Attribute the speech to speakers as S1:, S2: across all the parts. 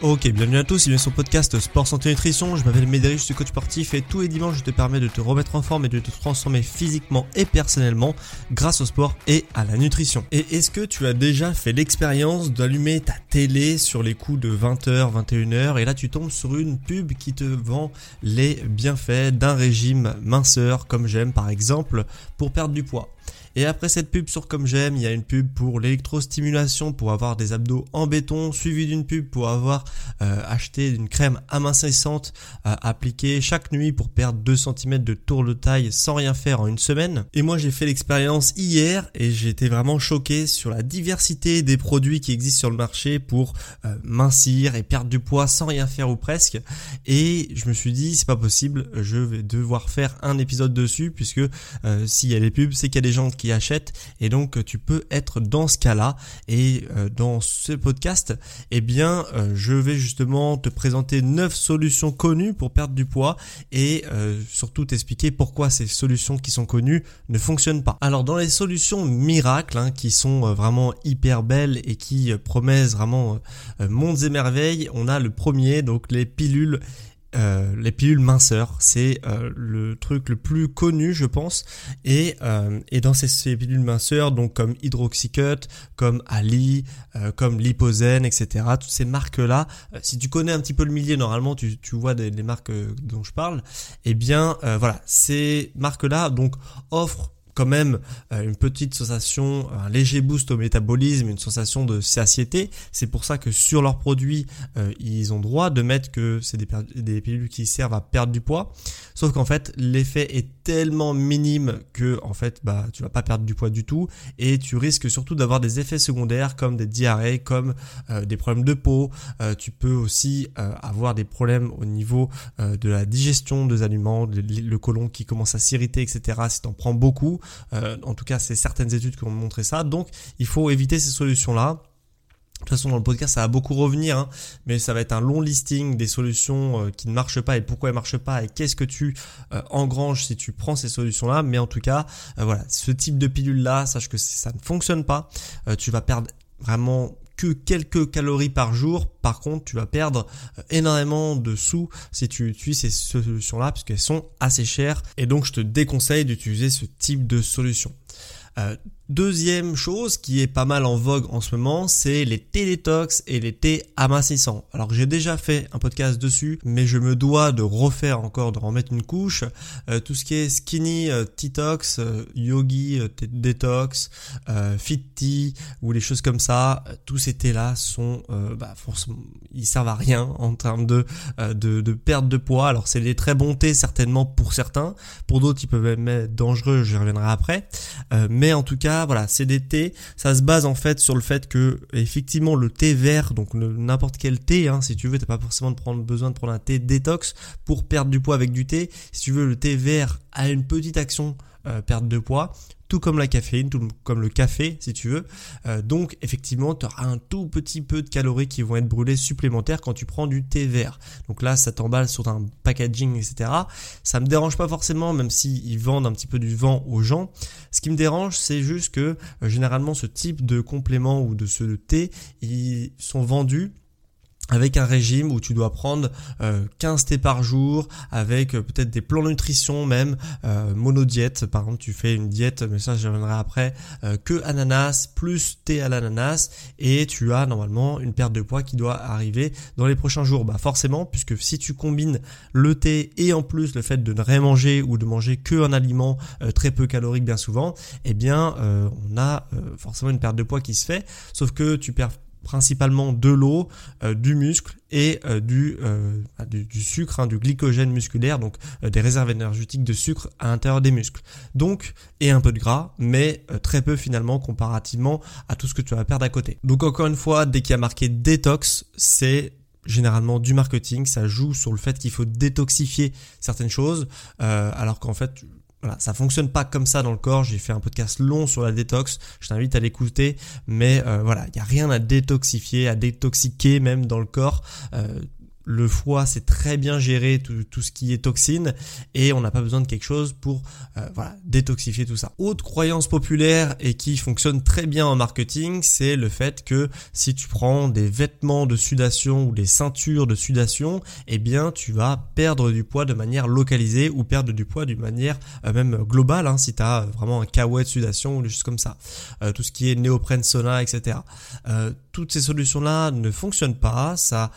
S1: Ok, bienvenue à tous, bienvenue sur podcast Sport Santé Nutrition. Je m'appelle Médéric, je suis coach sportif et tous les dimanches je te permets de te remettre en forme et de te transformer physiquement et personnellement grâce au sport et à la nutrition. Et est-ce que tu as déjà fait l'expérience d'allumer ta télé sur les coups de 20h, 21h et là tu tombes sur une pub qui te vend les bienfaits d'un régime minceur comme j'aime par exemple pour perdre du poids? Et après cette pub sur Comme J'aime, il y a une pub pour l'électrostimulation pour avoir des abdos en béton, suivi d'une pub pour avoir euh, acheté une crème amincissante à appliquer chaque nuit pour perdre 2 cm de tour de taille sans rien faire en une semaine. Et moi j'ai fait l'expérience hier et été vraiment choqué sur la diversité des produits qui existent sur le marché pour euh, mincir et perdre du poids sans rien faire ou presque. Et je me suis dit c'est pas possible, je vais devoir faire un épisode dessus puisque euh, s'il y a des pubs c'est qu'il y a des gens qui achètent et donc tu peux être dans ce cas-là et euh, dans ce podcast eh bien euh, je vais justement te présenter 9 solutions connues pour perdre du poids et euh, surtout t'expliquer pourquoi ces solutions qui sont connues ne fonctionnent pas. Alors dans les solutions miracles hein, qui sont vraiment hyper belles et qui promettent vraiment mondes et merveilles, on a le premier donc les pilules euh, les pilules minceurs, c'est euh, le truc le plus connu, je pense. Et, euh, et dans ces, pilules minceurs, donc comme Hydroxycut, comme Ali, comme Lipozen, etc. Toutes ces marques-là, si tu connais un petit peu le milieu, normalement, tu, tu vois des, des marques dont je parle. Eh bien, voilà, ces marques-là donc offrent quand même euh, une petite sensation, un léger boost au métabolisme, une sensation de satiété. C'est pour ça que sur leurs produits, euh, ils ont droit de mettre que c'est des, des pilules qui servent à perdre du poids. Sauf qu'en fait, l'effet est tellement minime que en fait, bah, tu vas pas perdre du poids du tout et tu risques surtout d'avoir des effets secondaires comme des diarrhées, comme euh, des problèmes de peau. tu peux aussi avoir des problèmes au niveau de la digestion des aliments, le, le côlon qui commence à s'irriter, etc. Si tu en prends beaucoup, euh, en tout cas, c'est certaines études qui ont montré ça. Donc, il faut éviter ces solutions-là. De toute façon, dans le podcast, ça va beaucoup revenir, hein, mais ça va être un long listing des solutions euh, qui ne marchent pas et pourquoi elles marchent pas et qu'est-ce que tu euh, engranges si tu prends ces solutions-là. Mais en tout cas, voilà, ce type de pilule-là, sache que ça ne fonctionne pas. tu vas perdre vraiment que quelques calories par jour. Par contre, tu vas perdre euh, énormément de sous si tu utilises ces solutions-là puisqu'elles sont assez chères. Et donc, je te déconseille d'utiliser ce type de solution. Euh, Deuxième chose qui est pas mal en vogue en ce moment, c'est les thés détox et les thés amincissants. Alors j'ai déjà fait un podcast dessus, mais je me dois de refaire encore, de remettre une couche. Euh, tout ce qui est skinny, euh, T-tox, euh, yogi, euh, detox, fit tea ou les choses comme ça, tous ces thés là sont, bah, forcément, ils servent à rien en termes de, de, de perte de poids. Alors c'est des très bons thés certainement pour certains, pour d'autres ils peuvent être dangereux, j'y reviendrai après. mais en tout cas voilà, c'est des thés. Ça se base en fait sur le fait que effectivement le thé vert, donc n'importe quel thé, hein, si tu veux, t'as pas forcément de prendre, besoin de prendre un thé détox pour perdre du poids avec du thé. Si tu veux, le thé vert a une petite action euh, perte de poids tout comme la caféine, tout comme le café si tu veux. Euh, donc effectivement, tu auras un tout petit peu de calories qui vont être brûlées supplémentaires quand tu prends du thé vert. Donc là, ça t'emballe sur un packaging, etc. Ça me dérange pas forcément, même si ils vendent un petit peu du vent aux gens. Ce qui me dérange, c'est juste que euh, généralement ce type de complément ou de ce thé, ils sont vendus avec un régime où tu dois prendre 15 thés par jour, avec peut-être des plans de nutrition même, euh, monodiète, par exemple tu fais une diète, mais ça je reviendrai après, que ananas plus thé à l'ananas, et tu as normalement une perte de poids qui doit arriver dans les prochains jours. Bah forcément, puisque si tu combines le thé et en plus le fait de ne rien manger ou de manger que un aliment très peu calorique bien souvent, eh bien on a forcément une perte de poids qui se fait, sauf que tu perds principalement de l'eau, euh, du muscle et euh, euh, bah, du, sucre, hein, du glycogène musculaire, donc des réserves énergétiques de sucre à l'intérieur des muscles. Donc, et un peu de gras, mais très peu finalement comparativement à tout ce que tu vas perdre à côté. Donc encore une fois, dès qu'il y a marqué détox, c'est généralement du marketing, ça joue sur le fait qu'il faut détoxifier certaines choses, alors qu'en fait voilà, ça fonctionne pas comme ça dans le corps. J'ai fait un podcast long sur la détox. Je t'invite à l'écouter. Mais euh, voilà, il n'y a rien à détoxifier, à détoxiquer même dans le corps. Euh, le foie c'est très bien géré tout, ce qui est toxine et on n'a pas besoin de quelque chose pour euh, voilà, détoxifier tout ça. Autre croyance populaire et qui fonctionne très bien en marketing, c'est le fait que si tu prends des vêtements de sudation ou des ceintures de sudation, eh bien tu vas perdre du poids de manière localisée ou perdre du poids d'une manière euh, même globale hein, si tu as vraiment un kawaii de sudation ou des choses comme ça. Euh, tout ce qui est néoprène sauna, etc. toutes ces solutions là ne fonctionnent pas, ça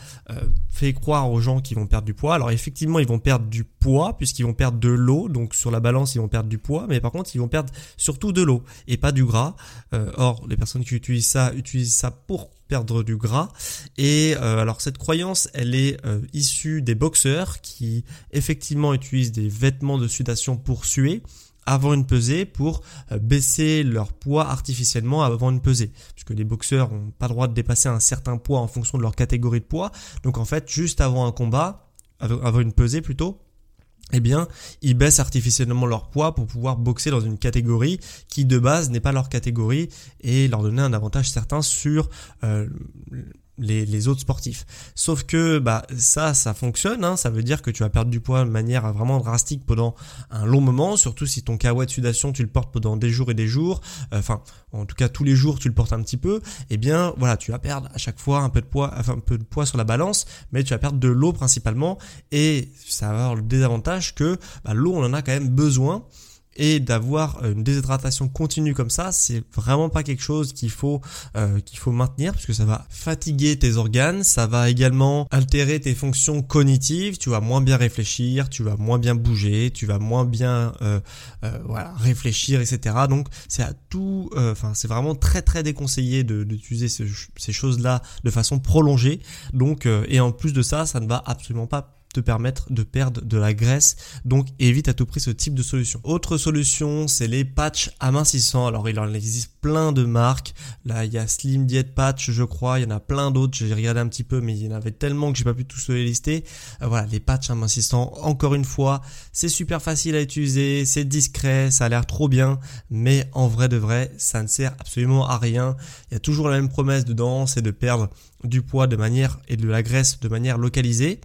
S1: fait croire aux gens qui vont perdre du poids. Alors effectivement, ils vont perdre du poids puisqu'ils vont perdre de l'eau. Donc sur la balance, ils vont perdre du poids, mais par contre, ils vont perdre surtout de l'eau et pas du gras. Euh, or, les personnes qui utilisent ça utilisent ça pour perdre du gras. Et euh, alors cette croyance, elle est euh, issue des boxeurs qui effectivement utilisent des vêtements de sudation pour suer avant une pesée pour euh, baisser leur poids artificiellement avant une pesée. Puisque les boxeurs n'ont pas le droit de dépasser un certain poids en fonction de leur catégorie de poids. Donc en fait, juste avant un combat, avant une pesée plutôt, eh bien, ils baissent artificiellement leur poids pour pouvoir boxer dans une catégorie qui de base n'est pas leur catégorie et leur donner un avantage certain sur euh, les, autres sportifs. Sauf que bah ça, ça fonctionne. Hein. Ça veut dire que tu vas perdre du poids de manière vraiment drastique pendant un long moment. Surtout si ton kawaii de sudation, tu le portes pendant des jours et des jours. Euh, enfin, en tout cas tous les jours, tu le portes un petit peu. Eh bien, voilà, tu vas perdre à chaque fois un peu de poids, enfin un peu de poids sur la balance, mais tu vas perdre de l'eau principalement. Et ça va avoir le désavantage que bah, l'eau, on en a quand même besoin et d'avoir une déshydratation continue comme ça, c'est vraiment pas quelque chose qu'il faut euh, qu'il faut maintenir parce que ça va fatiguer tes organes, ça va également altérer tes fonctions cognitives, tu vas moins bien réfléchir, tu vas moins bien bouger, tu vas moins bien euh, euh, voilà réfléchir, etc. Donc c'est à tout, enfin c'est vraiment très très déconseillé d'utiliser ces choses là de façon prolongée. Donc et en plus de ça, ça ne va absolument pas te permettre de perdre de la graisse. Donc évite à tout prix ce type de solution. Autre solution, c'est les patchs amincissants. Alors il en existe plein de marques. Là, il y a Slim Diet Patch, je crois. Il y en a plein d'autres. J'ai regardé un petit peu, mais il y en avait tellement que j'ai pas pu tous les lister. Euh, voilà, les patchs amincissants. Encore une fois, c'est super facile à utiliser, c'est discret, ça a l'air trop bien, mais en vrai de vrai, ça ne sert absolument à rien. Il y a toujours la même promesse dedans, c'est de perdre du poids de manière et de la graisse de manière localisée.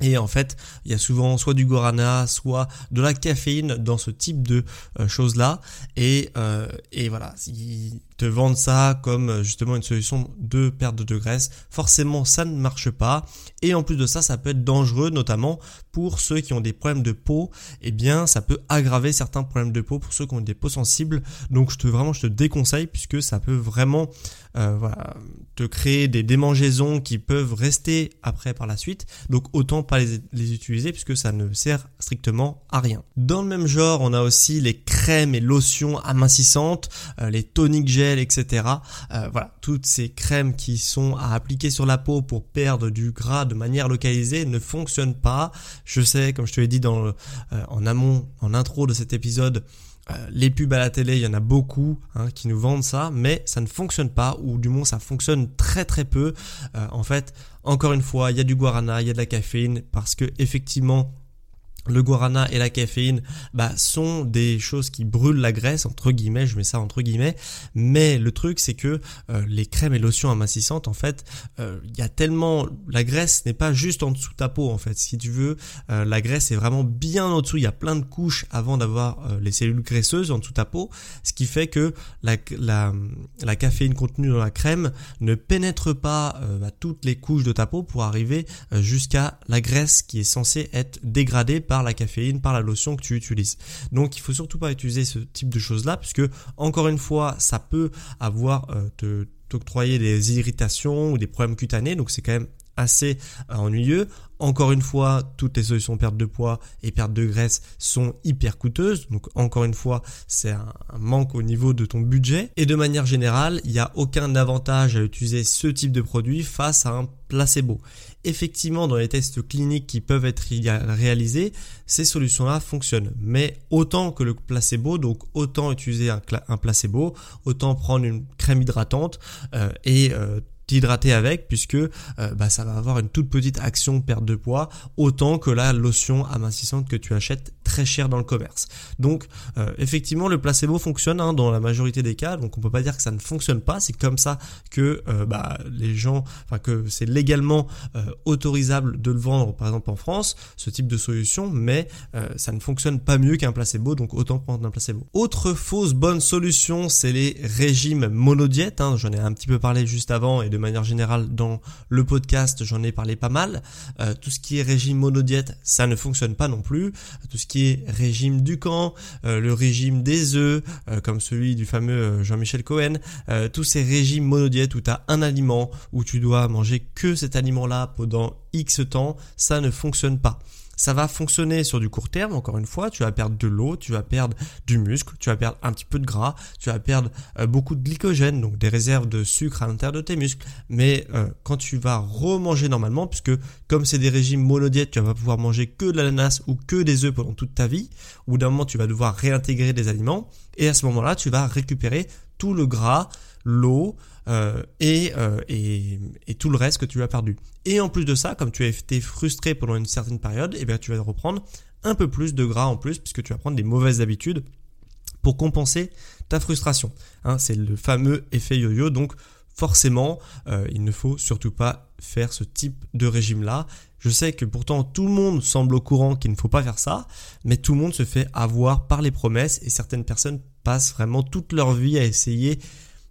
S1: Et en fait, il y a souvent soit du guarana, soit de la caféine dans ce type de euh, choses-là. Et, euh, et voilà, ils te vendent ça comme euh, justement une solution de perte de graisse. Forcément, ça ne marche pas. Et en plus de ça, ça peut être dangereux, notamment pour ceux qui ont des problèmes de peau. Eh bien, ça peut aggraver certains problèmes de peau pour ceux qui ont des peaux sensibles. Donc, je te vraiment, je te déconseille puisque ça peut vraiment euh, voilà, te créer des démangeaisons qui peuvent rester après par la suite. Donc autant pas les, les, utiliser puisque ça ne sert strictement à rien. Dans le même genre, on a aussi les crèmes et lotions amincissantes, euh, les tonic gel, etc. Euh, voilà, toutes ces crèmes qui sont à appliquer sur la peau pour perdre du gras de manière localisée ne fonctionnent pas. Je sais, comme je te l'ai dit dans en amont, en intro de cet épisode, euh, les pubs à la télé, il y en a beaucoup hein, qui nous vendent ça, mais ça ne fonctionne pas, ou du moins ça fonctionne très très peu. Euh, en fait, encore une fois, il y a du guarana, il y a de la caféine, parce que effectivement, le guarana et la caféine bah, sont des choses qui brûlent la graisse entre guillemets je mets ça entre guillemets. Mais le truc c'est que euh, les crèmes et lotions amincissantes en fait euh, il y a tellement la graisse n'est pas juste en dessous de ta peau en fait. Si tu veux euh, la graisse est vraiment bien en dessous. Il y a plein de couches avant d'avoir les cellules graisseuses en dessous de ta peau ce qui fait que la, caféine contenue dans la crème ne pénètre pas toutes les couches de ta peau pour arriver jusqu'à la graisse qui est censée être dégradée par la caféine, par la lotion que tu utilises. Donc il faut surtout pas utiliser ce type de choses là puisque encore une fois ça peut avoir euh, te t'octroyer des irritations ou des problèmes cutanés donc c'est quand même assez euh, ennuyeux. Encore une fois, toutes les solutions perte de poids et perte de graisse sont hyper coûteuses. Donc encore une fois, c'est un, manque au niveau de ton budget. Et de manière générale, il n'y a aucun avantage à utiliser ce type de produit face à un placebo. Effectivement, dans les tests cliniques qui peuvent être réalisés, ces solutions-là fonctionnent. Mais autant que le placebo, donc autant utiliser un, placebo, autant prendre une crème hydratante euh, et euh, hydrater avec puisque euh, bah, ça va avoir une toute petite action perte de poids autant que la lotion amincissante que tu achètes très cher dans le commerce. Donc euh, effectivement le placebo fonctionne hein, dans la majorité des cas donc on peut pas dire que ça ne fonctionne pas c'est comme ça que euh, bah, les gens enfin que c'est légalement autorisable de le vendre par exemple en France ce type de solution mais ça ne fonctionne pas mieux qu'un placebo donc autant prendre un placebo. Autre fausse bonne solution c'est les régimes monodiètes hein, j'en ai un petit peu parlé juste avant et de manière générale dans le podcast, j'en ai parlé pas mal. Euh, tout ce qui est régime monodiète, ça ne fonctionne pas non plus. Tout ce qui est régime du camp, euh, le régime des œufs, euh, comme celui du fameux Jean-Michel Cohen, tous ces régimes monodiètes où tu as un aliment, où tu dois manger que cet aliment-là pendant X temps, ça ne fonctionne pas. Ça va fonctionner sur du court terme, encore une fois, tu vas perdre de l'eau, tu vas perdre du muscle, tu vas perdre un petit peu de gras, tu vas perdre euh, beaucoup de glycogène, donc des réserves de sucre à l'intérieur de tes muscles. Mais euh, quand tu vas remanger normalement, puisque comme c'est des régimes monodiètes, tu vas pouvoir manger que de l'ananas ou que des œufs pendant toute ta vie, ou d'un moment tu vas devoir réintégrer des aliments, et à ce moment-là, tu vas récupérer tout le gras, l'eau, euh, et, euh, et, tout le reste que tu as perdu. Et en plus de ça, comme tu as été frustré pendant une certaine période, eh bien tu vas reprendre un peu plus de gras en plus puisque tu vas prendre des mauvaises habitudes pour compenser ta frustration. Hein, c'est le fameux effet yo-yo, donc forcément, euh, il ne faut surtout pas faire ce type de régime-là. Je sais que pourtant tout le monde semble au courant qu'il ne faut pas faire ça, mais tout le monde se fait avoir par les promesses et certaines personnes passent vraiment toute leur vie à essayer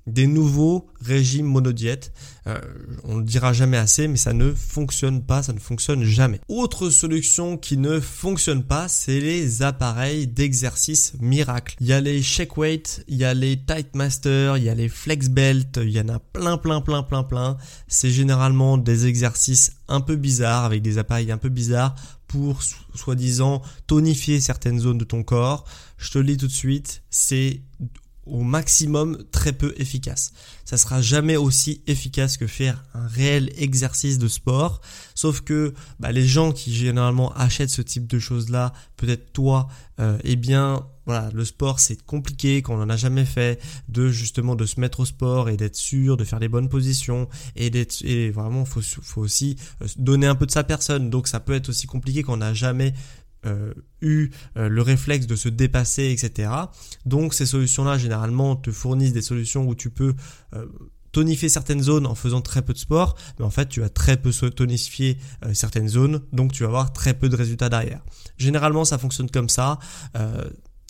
S1: des nouveaux régimes monodiètes. Euh, on ne dira jamais assez, mais ça ne fonctionne pas, ça ne fonctionne jamais. Autre solution qui ne fonctionne pas, c'est les appareils d'exercice miracle. Il y a les shake weight, il y a les tight master, il y a les flex belt, il y en a plein, plein, plein, plein, plein. C'est généralement des exercices un peu bizarres avec des appareils un peu bizarres pour soi-disant tonifier certaines zones de ton corps. Je te le dis tout de suite, c'est au maximum très peu efficace. Ça sera jamais aussi efficace que faire un réel exercice de sport. Sauf que bah, les gens qui généralement achètent ce type de choses là, peut-être toi, euh, eh bien voilà, le sport c'est compliqué quand on n'en a jamais fait, de justement de se mettre au sport et d'être sûr de faire les bonnes positions et d'être et vraiment faut faut aussi euh, donner un peu de sa personne. Donc ça peut être aussi compliqué quand on n'a jamais euh, eu euh, le réflexe de se dépasser, etc. Donc ces solutions-là, généralement, te fournissent des solutions où tu peux euh, tonifier certaines zones en faisant très peu de sport, mais en fait tu vas très peu tonifier certaines zones, donc tu vas avoir très peu de résultats derrière. Généralement ça fonctionne comme ça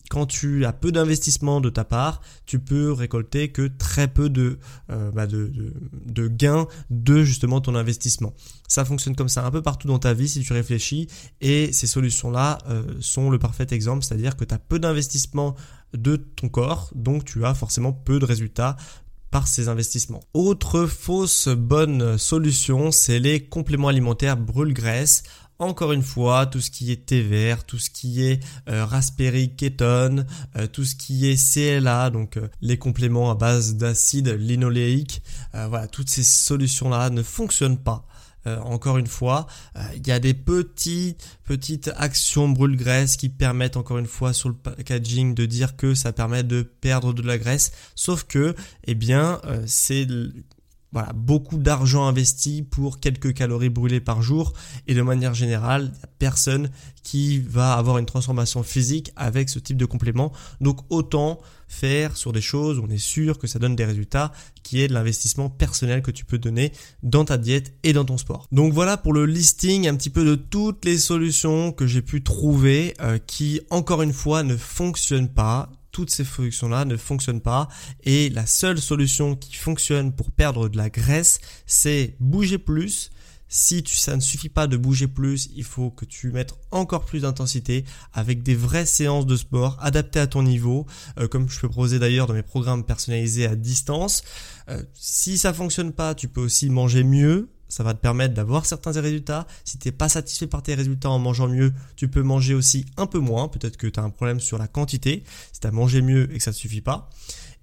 S1: quand tu as peu d'investissement de ta part, tu peux récolter que très peu de, euh, bah de, gains de justement ton investissement. Ça fonctionne comme ça un peu partout dans ta vie si tu réfléchis et ces solutions-là euh, sont le parfait exemple, c'est-à-dire que tu as peu d'investissement de ton corps, donc tu as forcément peu de résultats par ces investissements. Autre fausse bonne solution, c'est les compléments alimentaires brûle-graisse encore une fois, tout ce qui est thé vert, tout ce qui est euh, raspberry ketone, euh, tout ce qui est CLA, donc euh, les compléments à base d'acide linoléique, voilà, toutes ces solutions-là ne fonctionnent pas. encore une fois, il y a des petits, petites actions brûle-graisse qui permettent encore une fois sur le packaging de dire que ça permet de perdre de la graisse, sauf que, eh bien, c'est voilà, beaucoup d'argent investi pour quelques calories brûlées par jour et de manière générale, personne qui va avoir une transformation physique avec ce type de complément. Donc autant faire sur des choses on est sûr que ça donne des résultats, qui est de l'investissement personnel que tu peux donner dans ta diète et dans ton sport. Donc voilà pour le listing un petit peu de toutes les solutions que j'ai pu trouver euh, qui encore une fois ne fonctionnent pas toutes ces solutions-là ne fonctionnent pas et la seule solution qui fonctionne pour perdre de la graisse, c'est bouger plus. Si ça ne suffit pas de bouger plus, il faut que tu mettes encore plus d'intensité avec des vraies séances de sport adaptées à ton niveau, euh, comme je peux proposer d'ailleurs dans mes programmes personnalisés à distance. Euh, si ça fonctionne pas, tu peux aussi manger mieux, ça va te permettre d'avoir certains résultats. Si tu n'es pas satisfait par tes résultats en mangeant mieux, tu peux manger aussi un peu moins. Peut-être que tu as un problème sur la quantité, si tu as mangé mieux et que ça ne suffit pas.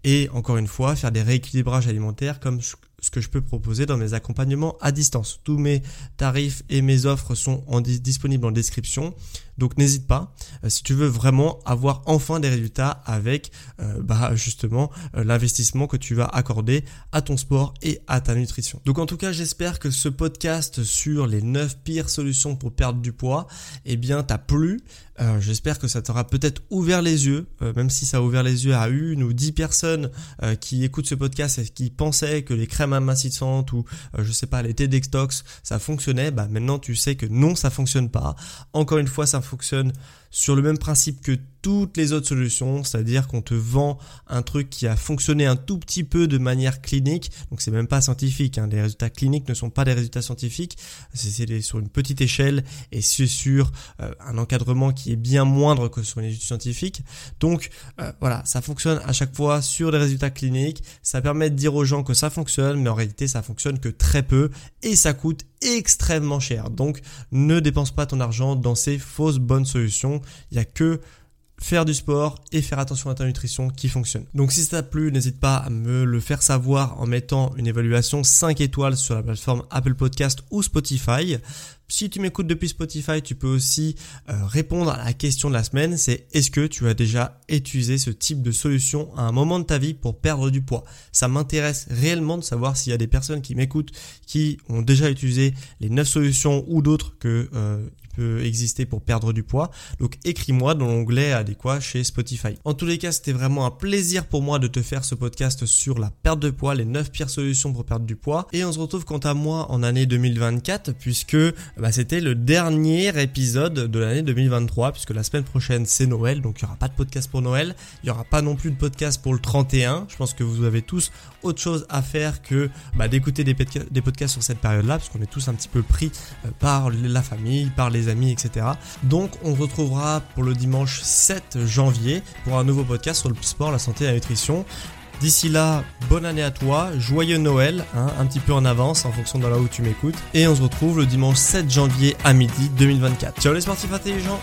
S1: Et encore une fois, faire des rééquilibrages alimentaires comme ce que je peux proposer dans mes accompagnements à distance. Tous mes tarifs et mes offres sont disponibles en description. Donc n'hésite pas euh, si tu veux vraiment avoir enfin des résultats avec euh, bah, justement euh, l'investissement que tu vas accorder à ton sport et à ta nutrition. Donc en tout cas j'espère que ce podcast sur les 9 pires solutions pour perdre du poids eh bien t'a plu. j'espère que ça t'aura peut-être ouvert les yeux, même si ça a ouvert les yeux à une ou dix personnes qui écoutent ce podcast et qui pensaient que les crèmes amincissantes ou je sais pas les T-Dextox ça fonctionnait, bah maintenant tu sais que non ça fonctionne pas. Encore une fois ça fonctionne sur le même principe que toutes les autres solutions, c'est-à-dire qu'on te vend un truc qui a fonctionné un tout petit peu de manière clinique, donc c'est même pas scientifique, hein. les résultats cliniques ne sont pas des résultats scientifiques, c'est sur une petite échelle et c'est sur euh, un encadrement qui est bien moindre que sur une étude scientifique. Donc euh, voilà, ça fonctionne à chaque fois sur des résultats cliniques, ça permet de dire aux gens que ça fonctionne, mais en réalité ça fonctionne que très peu et ça coûte extrêmement cher. Donc ne dépense pas ton argent dans ces fausses bonnes solutions, il n'y a que faire du sport et faire attention à ta nutrition qui fonctionne. Donc si ça t'a plu, n'hésite pas à me le faire savoir en mettant une évaluation 5 étoiles sur la plateforme Apple Podcast ou Spotify. Si tu m'écoutes depuis Spotify, tu peux aussi euh, répondre à la question de la semaine, c'est est-ce que tu as déjà utilisé ce type de solution à un moment de ta vie pour perdre du poids? Ça m'intéresse réellement de savoir s'il y a des personnes qui m'écoutent qui ont déjà utilisé les 9 solutions ou d'autres que euh, exister pour perdre du poids. Donc écris-moi dans l'onglet adéquat chez Spotify. En tous les cas, c'était vraiment un plaisir pour moi de te faire ce podcast sur la perte de poids, les 9 pires solutions pour perdre du poids. Et on se retrouve quant à moi en année 2024 puisque bah, c'était le dernier épisode de l'année 2023 puisque la semaine prochaine c'est Noël donc il n'y aura pas de podcast pour Noël. Il n'y aura pas non plus de podcast pour le 31. Je pense que vous avez tous autre chose à faire que bah, d'écouter des, podcasts sur cette période-là parce qu'on est tous un petit peu pris euh, par la famille, par amis, etc. Donc on se retrouvera pour le dimanche 7 janvier pour un nouveau podcast sur le sport, la santé et la nutrition. D'ici là, bonne année à toi, joyeux Noël, hein, un petit peu en avance en fonction de là où tu m'écoutes. Et on se retrouve le dimanche 7 janvier à midi 2024. Ciao les sportifs intelligents